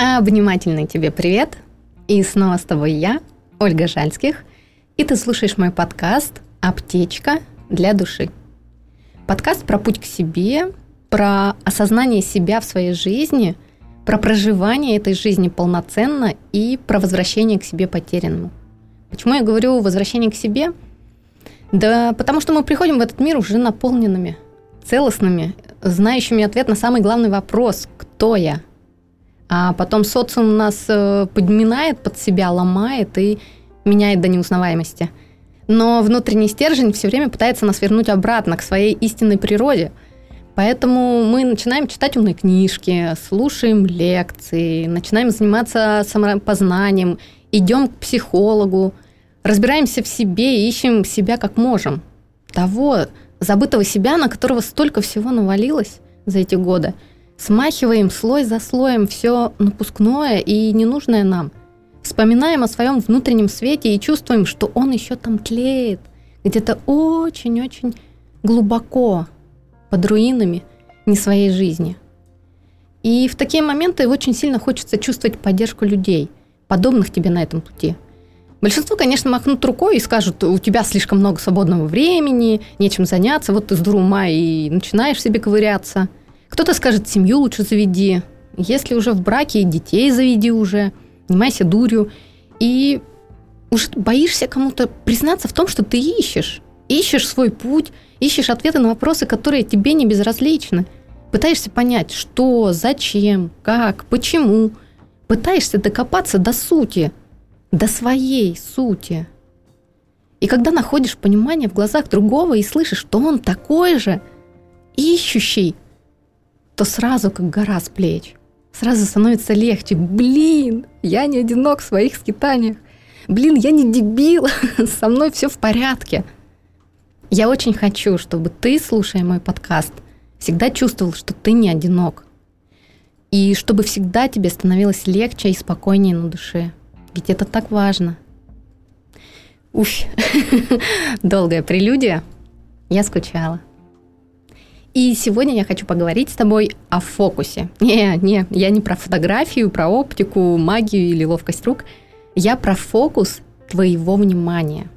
Обнимательный тебе привет. И снова с тобой я, Ольга Жальских. И ты слушаешь мой подкаст «Аптечка для души». Подкаст про путь к себе, про осознание себя в своей жизни, про проживание этой жизни полноценно и про возвращение к себе потерянному. Почему я говорю возвращение к себе? Да потому что мы приходим в этот мир уже наполненными, целостными, знающими ответ на самый главный вопрос «Кто я?». А потом социум нас э, подминает под себя, ломает и меняет до неузнаваемости. Но внутренний стержень все время пытается нас вернуть обратно к своей истинной природе. Поэтому мы начинаем читать умные книжки, слушаем лекции, начинаем заниматься самопознанием, идем к психологу, разбираемся в себе и ищем себя как можем. Того забытого себя, на которого столько всего навалилось за эти годы – Смахиваем слой за слоем все напускное и ненужное нам. Вспоминаем о своем внутреннем свете и чувствуем, что он еще там тлеет, где-то очень-очень глубоко, под руинами не своей жизни. И в такие моменты очень сильно хочется чувствовать поддержку людей, подобных тебе на этом пути. Большинство, конечно, махнут рукой и скажут, у тебя слишком много свободного времени, нечем заняться, вот ты с дурума и начинаешь себе ковыряться – кто-то скажет, семью лучше заведи. Если уже в браке, детей заведи уже. Занимайся дурью. И уже боишься кому-то признаться в том, что ты ищешь. Ищешь свой путь, ищешь ответы на вопросы, которые тебе не безразличны. Пытаешься понять, что, зачем, как, почему. Пытаешься докопаться до сути, до своей сути. И когда находишь понимание в глазах другого и слышишь, что он такой же, ищущий, то сразу как гора с плеч. Сразу становится легче. Блин, я не одинок в своих скитаниях. Блин, я не дебил, со мной все в порядке. Я очень хочу, чтобы ты, слушая мой подкаст, всегда чувствовал, что ты не одинок. И чтобы всегда тебе становилось легче и спокойнее на душе. Ведь это так важно. Уф, долгая прелюдия. Я скучала. И сегодня я хочу поговорить с тобой о фокусе. Не, не, я не про фотографию, про оптику, магию или ловкость рук. Я про фокус твоего внимания.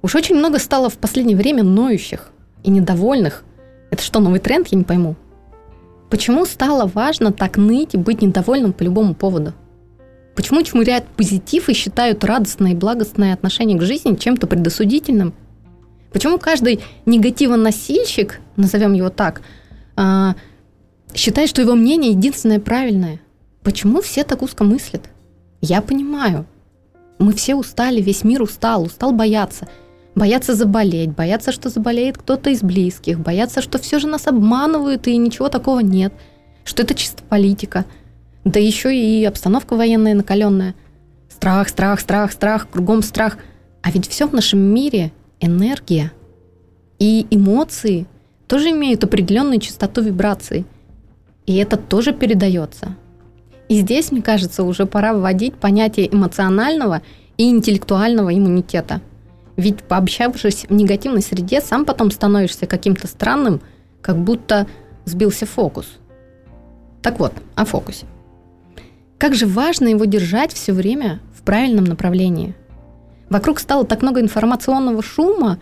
Уж очень много стало в последнее время ноющих и недовольных. Это что, новый тренд? Я не пойму. Почему стало важно так ныть и быть недовольным по любому поводу? Почему чмыряют позитив и считают радостное и благостное отношение к жизни чем-то предосудительным – Почему каждый негативоносильщик, назовем его так, а, считает, что его мнение единственное правильное? Почему все так узко мыслят? Я понимаю. Мы все устали, весь мир устал, устал бояться. Бояться заболеть, бояться, что заболеет кто-то из близких, бояться, что все же нас обманывают и ничего такого нет, что это чисто политика. Да еще и обстановка военная накаленная. Страх, страх, страх, страх, кругом страх. А ведь все в нашем мире энергия и эмоции тоже имеют определенную частоту вибраций. И это тоже передается. И здесь, мне кажется, уже пора вводить понятие эмоционального и интеллектуального иммунитета. Ведь пообщавшись в негативной среде, сам потом становишься каким-то странным, как будто сбился фокус. Так вот, о фокусе. Как же важно его держать все время в правильном направлении. Вокруг стало так много информационного шума,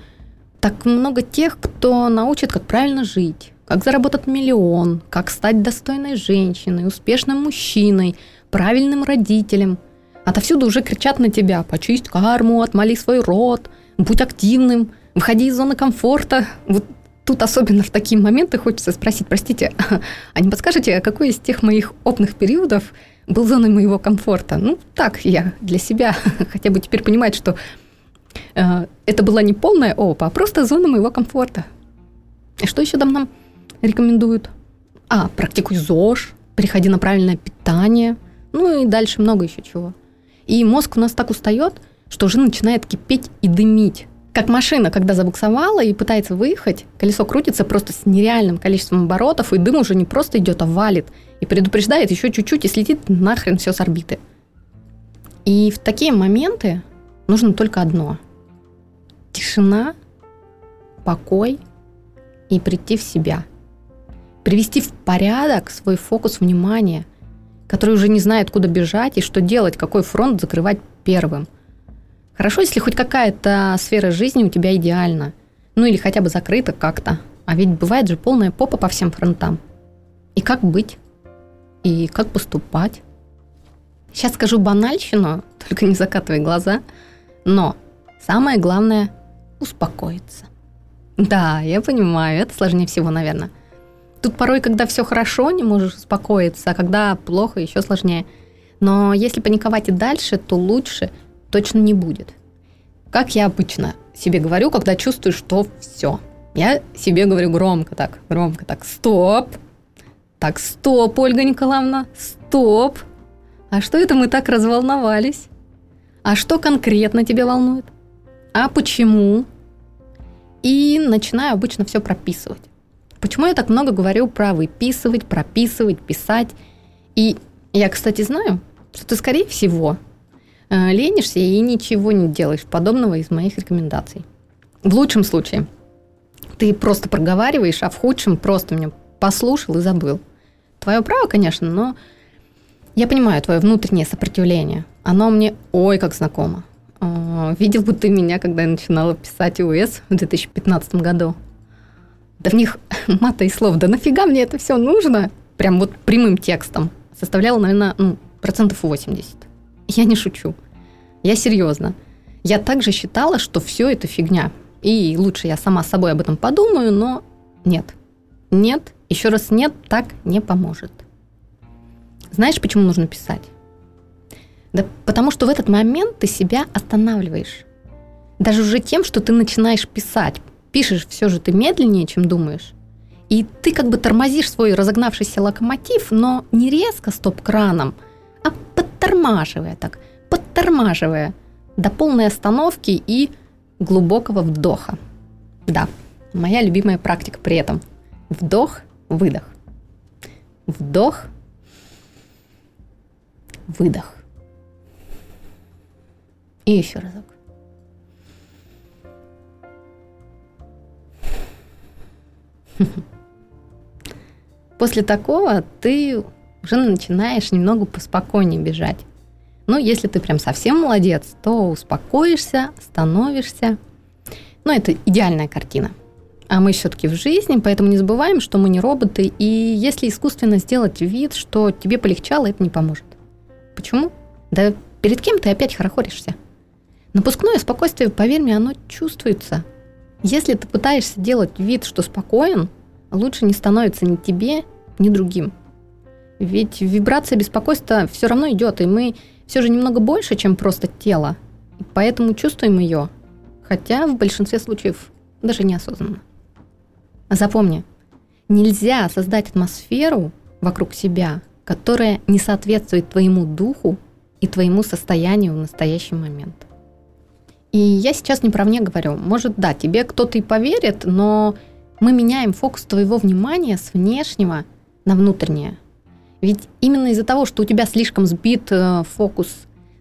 так много тех, кто научит, как правильно жить, как заработать миллион, как стать достойной женщиной, успешным мужчиной, правильным родителем. Отовсюду уже кричат на тебя «почисть карму, отмоли свой род», «будь активным», «выходи из зоны комфорта». Вот тут особенно в такие моменты хочется спросить, простите, а не подскажете, какой из тех моих опытных периодов был зоной моего комфорта. Ну, так я для себя хотя бы теперь понимать, что э, это была не полная ОПА, а просто зона моего комфорта. И что еще там нам рекомендуют? А, практикуй ЗОЖ, переходи на правильное питание, ну и дальше много еще чего. И мозг у нас так устает, что уже начинает кипеть и дымить. Как машина, когда забуксовала и пытается выехать, колесо крутится просто с нереальным количеством оборотов, и дым уже не просто идет, а валит. И предупреждает еще чуть-чуть, и слетит нахрен все с орбиты. И в такие моменты нужно только одно. Тишина, покой и прийти в себя. Привести в порядок свой фокус внимания. который уже не знает, куда бежать и что делать, какой фронт закрывать первым. Хорошо, если хоть какая-то сфера жизни у тебя идеальна. Ну или хотя бы закрыта как-то. А ведь бывает же полная попа по всем фронтам. И как быть? И как поступать? Сейчас скажу банальщину, только не закатывай глаза. Но самое главное – успокоиться. Да, я понимаю, это сложнее всего, наверное. Тут порой, когда все хорошо, не можешь успокоиться, а когда плохо, еще сложнее. Но если паниковать и дальше, то лучше точно не будет. Как я обычно себе говорю, когда чувствую, что все. Я себе говорю громко так, громко так, стоп. Так, стоп, Ольга Николаевна, стоп. А что это мы так разволновались? А что конкретно тебя волнует? А почему? И начинаю обычно все прописывать. Почему я так много говорю про выписывать, прописывать, писать? И я, кстати, знаю, что ты, скорее всего, ленишься и ничего не делаешь подобного из моих рекомендаций. В лучшем случае ты просто проговариваешь, а в худшем просто меня послушал и забыл. Твое право, конечно, но я понимаю твое внутреннее сопротивление. Оно мне ой как знакомо. Э, видел бы ты меня, когда я начинала писать УС в 2015 году. Да в них мата и слов. Да нафига мне это все нужно? Прям вот прямым текстом. Составляло, наверное, ну, процентов 80. Я не шучу. Я серьезно. Я также считала, что все это фигня. И лучше я сама с собой об этом подумаю, но нет. Нет, еще раз нет, так не поможет. Знаешь, почему нужно писать? Да потому что в этот момент ты себя останавливаешь. Даже уже тем, что ты начинаешь писать, пишешь все же ты медленнее, чем думаешь. И ты как бы тормозишь свой разогнавшийся локомотив, но не резко стоп-краном, подтормаживая так, подтормаживая до полной остановки и глубокого вдоха. Да, моя любимая практика при этом. Вдох, выдох. Вдох, выдох. И еще разок. После такого ты уже начинаешь немного поспокойнее бежать. Ну, если ты прям совсем молодец, то успокоишься, становишься. Ну, это идеальная картина. А мы все-таки в жизни, поэтому не забываем, что мы не роботы. И если искусственно сделать вид, что тебе полегчало, это не поможет. Почему? Да перед кем ты опять хорохоришься? Напускное спокойствие, поверь мне, оно чувствуется – если ты пытаешься делать вид, что спокоен, лучше не становится ни тебе, ни другим. Ведь вибрация беспокойства все равно идет, и мы все же немного больше, чем просто тело. Поэтому чувствуем ее, хотя в большинстве случаев даже неосознанно. Запомни, нельзя создать атмосферу вокруг себя, которая не соответствует твоему духу и твоему состоянию в настоящий момент. И я сейчас не про мне говорю. Может, да, тебе кто-то и поверит, но мы меняем фокус твоего внимания с внешнего на внутреннее. Ведь именно из-за того, что у тебя слишком сбит э, фокус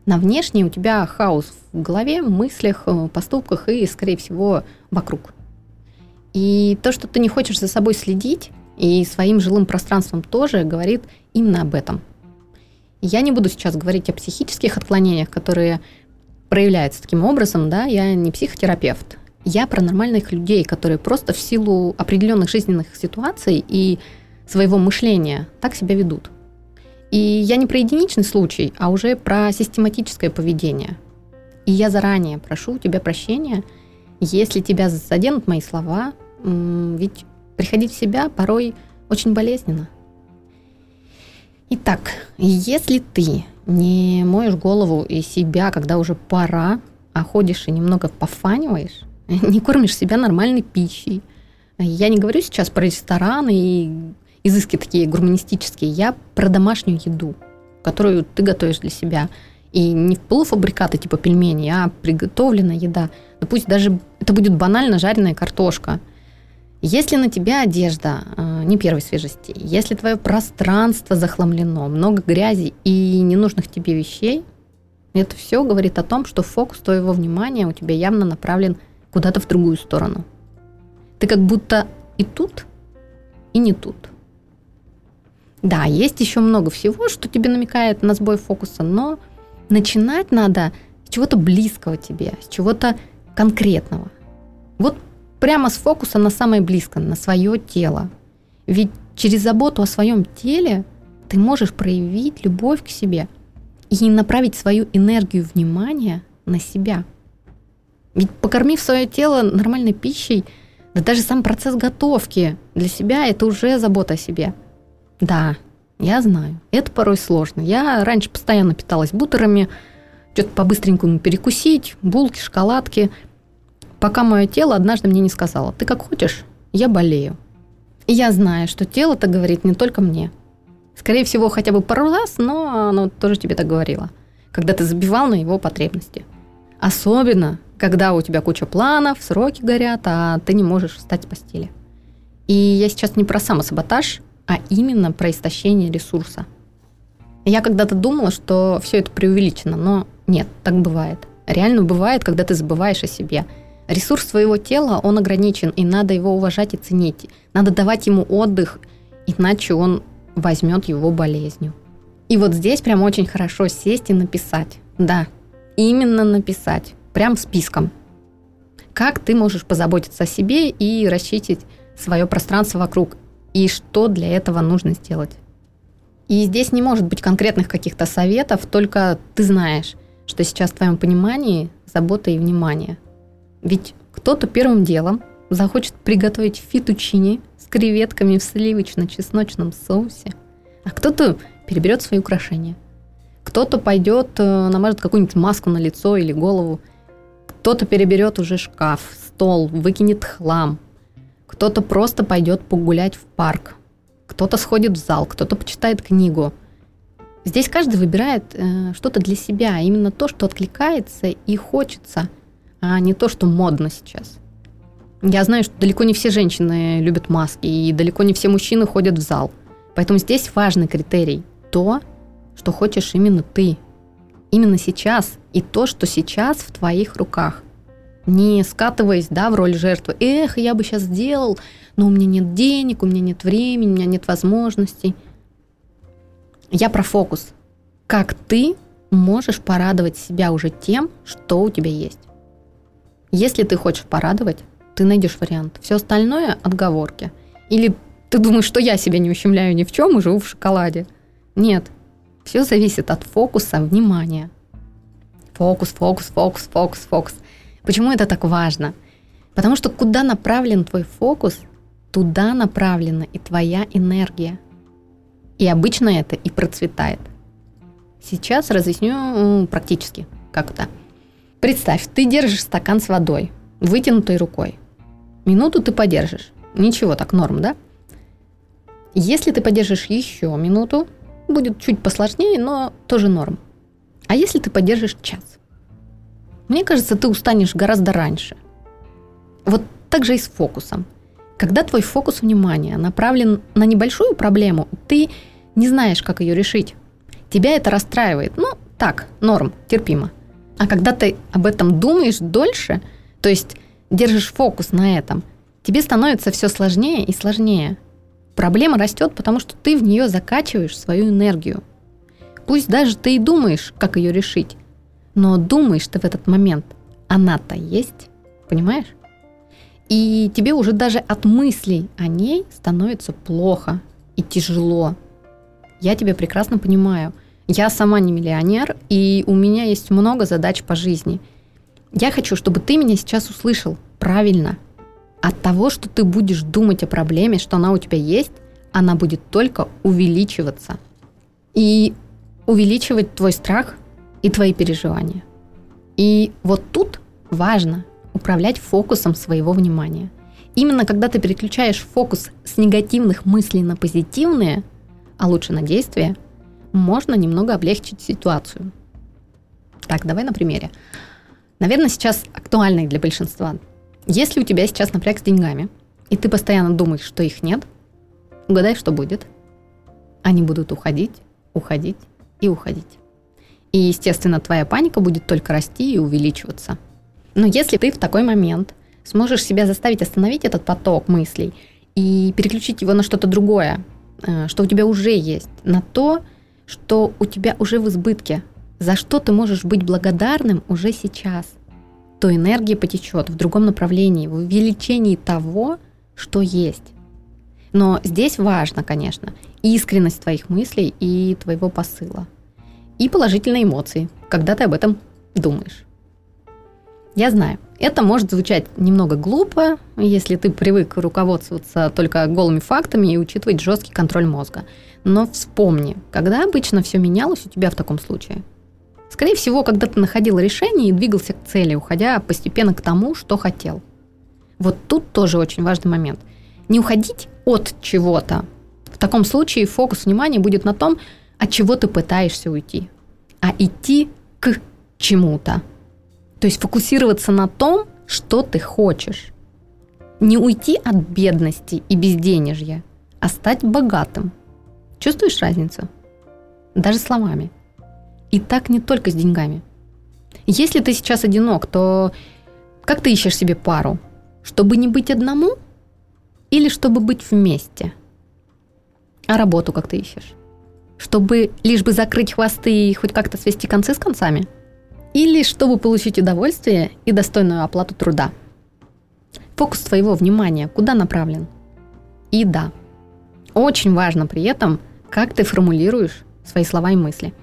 на внешнее, у тебя хаос в голове, мыслях, э, поступках и, скорее всего, вокруг. И то, что ты не хочешь за собой следить, и своим жилым пространством тоже говорит именно об этом. Я не буду сейчас говорить о психических отклонениях, которые проявляется таким образом, да, я не психотерапевт, я про нормальных людей, которые просто в силу определенных жизненных ситуаций и своего мышления так себя ведут. И я не про единичный случай, а уже про систематическое поведение. И я заранее прошу у тебя прощения, если тебя заденут мои слова, ведь приходить в себя порой очень болезненно. Итак, если ты не моешь голову и себя, когда уже пора, а ходишь и немного пофаниваешь, не кормишь себя нормальной пищей. Я не говорю сейчас про рестораны и изыски такие гурманистические, я про домашнюю еду, которую ты готовишь для себя. И не полуфабрикаты типа пельмени, а приготовленная еда. Да пусть даже это будет банально жареная картошка – если на тебя одежда э, не первой свежести, если твое пространство захламлено, много грязи и ненужных тебе вещей, это все говорит о том, что фокус твоего внимания у тебя явно направлен куда-то в другую сторону. Ты как будто и тут, и не тут. Да, есть еще много всего, что тебе намекает на сбой фокуса, но начинать надо с чего-то близкого тебе, с чего-то конкретного. Вот прямо с фокуса на самое близкое, на свое тело. Ведь через заботу о своем теле ты можешь проявить любовь к себе и направить свою энергию внимания на себя. Ведь покормив свое тело нормальной пищей, да даже сам процесс готовки для себя это уже забота о себе. Да, я знаю, это порой сложно. Я раньше постоянно питалась бутерами, что-то по-быстренькому перекусить, булки, шоколадки, пока мое тело однажды мне не сказало, ты как хочешь, я болею. И я знаю, что тело-то говорит не только мне. Скорее всего, хотя бы пару раз, но оно тоже тебе так говорило, когда ты забивал на его потребности. Особенно, когда у тебя куча планов, сроки горят, а ты не можешь встать с постели. И я сейчас не про самосаботаж, а именно про истощение ресурса. Я когда-то думала, что все это преувеличено, но нет, так бывает. Реально бывает, когда ты забываешь о себе. Ресурс своего тела, он ограничен, и надо его уважать и ценить. Надо давать ему отдых, иначе он возьмет его болезнью. И вот здесь прям очень хорошо сесть и написать. Да, именно написать прям списком. Как ты можешь позаботиться о себе и расчистить свое пространство вокруг, и что для этого нужно сделать. И здесь не может быть конкретных каких-то советов, только ты знаешь, что сейчас в твоем понимании забота и внимание. Ведь кто-то первым делом захочет приготовить фитучини с креветками в сливочно-чесночном соусе, а кто-то переберет свои украшения. Кто-то пойдет, э, намажет какую-нибудь маску на лицо или голову – кто-то переберет уже шкаф, стол, выкинет хлам. Кто-то просто пойдет погулять в парк. Кто-то сходит в зал, кто-то почитает книгу. Здесь каждый выбирает э, что-то для себя, именно то, что откликается и хочется, а не то, что модно сейчас. Я знаю, что далеко не все женщины любят маски, и далеко не все мужчины ходят в зал. Поэтому здесь важный критерий – то, что хочешь именно ты, именно сейчас и то, что сейчас в твоих руках. Не скатываясь да, в роль жертвы. Эх, я бы сейчас сделал, но у меня нет денег, у меня нет времени, у меня нет возможностей. Я про фокус. Как ты можешь порадовать себя уже тем, что у тебя есть. Если ты хочешь порадовать, ты найдешь вариант. Все остальное – отговорки. Или ты думаешь, что я себя не ущемляю ни в чем и живу в шоколаде. Нет, все зависит от фокуса внимания. Фокус, фокус, фокус, фокус, фокус. Почему это так важно? Потому что куда направлен твой фокус, туда направлена и твоя энергия. И обычно это и процветает. Сейчас разъясню практически, как это. Представь, ты держишь стакан с водой, вытянутой рукой. Минуту ты подержишь. Ничего, так норм, да? Если ты подержишь еще минуту, будет чуть посложнее, но тоже норм. А если ты поддержишь час? Мне кажется, ты устанешь гораздо раньше. Вот так же и с фокусом. Когда твой фокус внимания направлен на небольшую проблему, ты не знаешь, как ее решить. Тебя это расстраивает. Ну, так, норм, терпимо. А когда ты об этом думаешь дольше, то есть держишь фокус на этом, тебе становится все сложнее и сложнее – Проблема растет, потому что ты в нее закачиваешь свою энергию. Пусть даже ты и думаешь, как ее решить, но думаешь ты в этот момент, она-то есть, понимаешь? И тебе уже даже от мыслей о ней становится плохо и тяжело. Я тебя прекрасно понимаю. Я сама не миллионер, и у меня есть много задач по жизни. Я хочу, чтобы ты меня сейчас услышал правильно – от того, что ты будешь думать о проблеме, что она у тебя есть, она будет только увеличиваться. И увеличивать твой страх и твои переживания. И вот тут важно управлять фокусом своего внимания. Именно когда ты переключаешь фокус с негативных мыслей на позитивные, а лучше на действия, можно немного облегчить ситуацию. Так, давай на примере. Наверное, сейчас актуальный для большинства если у тебя сейчас напряг с деньгами, и ты постоянно думаешь, что их нет, угадай, что будет. Они будут уходить, уходить и уходить. И, естественно, твоя паника будет только расти и увеличиваться. Но если ты в такой момент сможешь себя заставить остановить этот поток мыслей и переключить его на что-то другое, э, что у тебя уже есть, на то, что у тебя уже в избытке, за что ты можешь быть благодарным уже сейчас, то энергия потечет в другом направлении, в увеличении того, что есть. Но здесь важно, конечно, искренность твоих мыслей и твоего посыла. И положительные эмоции, когда ты об этом думаешь. Я знаю, это может звучать немного глупо, если ты привык руководствоваться только голыми фактами и учитывать жесткий контроль мозга. Но вспомни, когда обычно все менялось у тебя в таком случае? Скорее всего, когда ты находил решение и двигался к цели, уходя постепенно к тому, что хотел. Вот тут тоже очень важный момент. Не уходить от чего-то. В таком случае фокус внимания будет на том, от чего ты пытаешься уйти, а идти к чему-то. То есть фокусироваться на том, что ты хочешь. Не уйти от бедности и безденежья, а стать богатым. Чувствуешь разницу? Даже словами. И так не только с деньгами. Если ты сейчас одинок, то как ты ищешь себе пару? Чтобы не быть одному или чтобы быть вместе? А работу как ты ищешь? Чтобы лишь бы закрыть хвосты и хоть как-то свести концы с концами? Или чтобы получить удовольствие и достойную оплату труда? Фокус твоего внимания куда направлен? И да, очень важно при этом, как ты формулируешь свои слова и мысли.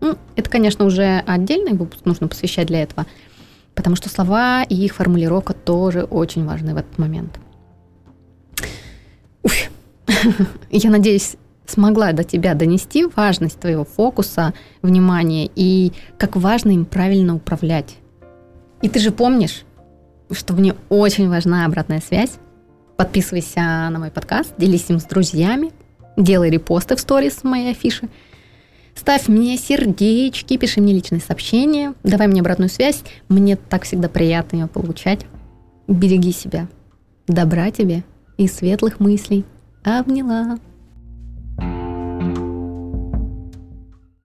Ну, это, конечно, уже отдельный выпуск нужно посвящать для этого, потому что слова и их формулировка тоже очень важны в этот момент. Уф. Я надеюсь, смогла до тебя донести важность твоего фокуса, внимания и как важно им правильно управлять. И ты же помнишь, что мне очень важна обратная связь. Подписывайся на мой подкаст, делись им с друзьями, делай репосты в сторис моей афиши, ставь мне сердечки, пиши мне личные сообщения, давай мне обратную связь. Мне так всегда приятно ее получать. Береги себя. Добра тебе и светлых мыслей. Обняла.